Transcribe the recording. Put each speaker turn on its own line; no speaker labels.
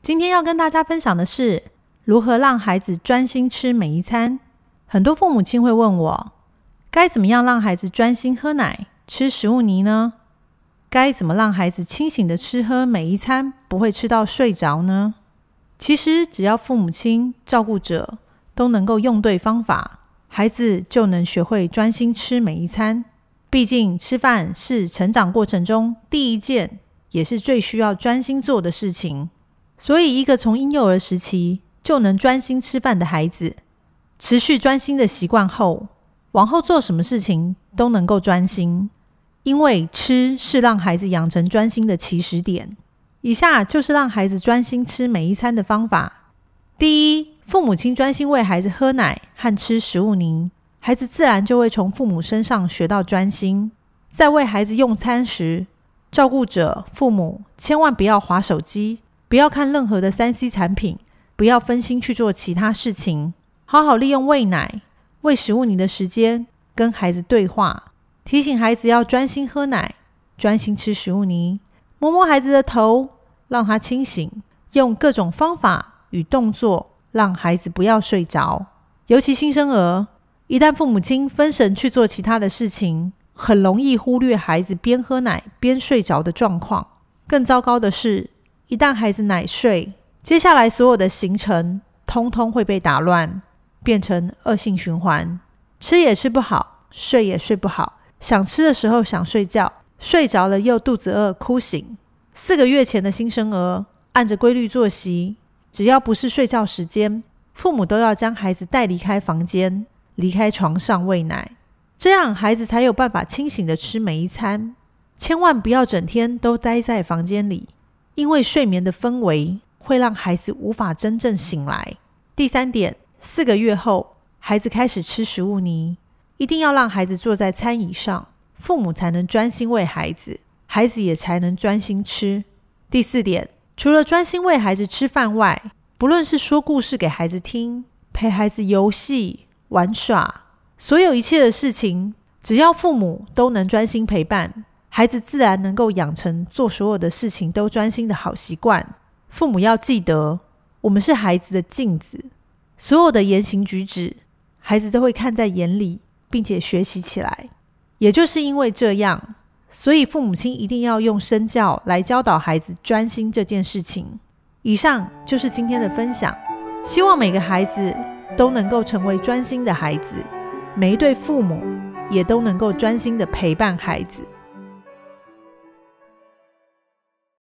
今天要跟大家分享的是如何让孩子专心吃每一餐。很多父母亲会问我，该怎么样让孩子专心喝奶、吃食物泥呢？该怎么让孩子清醒的吃喝每一餐，不会吃到睡着呢？其实，只要父母亲、照顾者都能够用对方法，孩子就能学会专心吃每一餐。毕竟，吃饭是成长过程中第一件，也是最需要专心做的事情。所以，一个从婴幼儿时期就能专心吃饭的孩子，持续专心的习惯后，往后做什么事情都能够专心。因为吃是让孩子养成专心的起始点。以下就是让孩子专心吃每一餐的方法：第一，父母亲专心喂孩子喝奶和吃食物泥，孩子自然就会从父母身上学到专心。在喂孩子用餐时，照顾者父母千万不要划手机。不要看任何的三 C 产品，不要分心去做其他事情，好好利用喂奶、喂食物泥的时间，跟孩子对话，提醒孩子要专心喝奶、专心吃食物泥，摸摸孩子的头，让他清醒，用各种方法与动作让孩子不要睡着。尤其新生儿，一旦父母亲分神去做其他的事情，很容易忽略孩子边喝奶边睡着的状况。更糟糕的是。一旦孩子奶睡，接下来所有的行程通通会被打乱，变成恶性循环。吃也吃不好，睡也睡不好。想吃的时候想睡觉，睡着了又肚子饿哭醒。四个月前的新生儿，按着规律作息，只要不是睡觉时间，父母都要将孩子带离开房间，离开床上喂奶，这样孩子才有办法清醒的吃每一餐。千万不要整天都待在房间里。因为睡眠的氛围会让孩子无法真正醒来。第三点，四个月后，孩子开始吃食物泥，一定要让孩子坐在餐椅上，父母才能专心喂孩子，孩子也才能专心吃。第四点，除了专心喂孩子吃饭外，不论是说故事给孩子听，陪孩子游戏玩耍，所有一切的事情，只要父母都能专心陪伴。孩子自然能够养成做所有的事情都专心的好习惯。父母要记得，我们是孩子的镜子，所有的言行举止，孩子都会看在眼里，并且学习起来。也就是因为这样，所以父母亲一定要用身教来教导孩子专心这件事情。以上就是今天的分享，希望每个孩子都能够成为专心的孩子，每一对父母也都能够专心的陪伴孩子。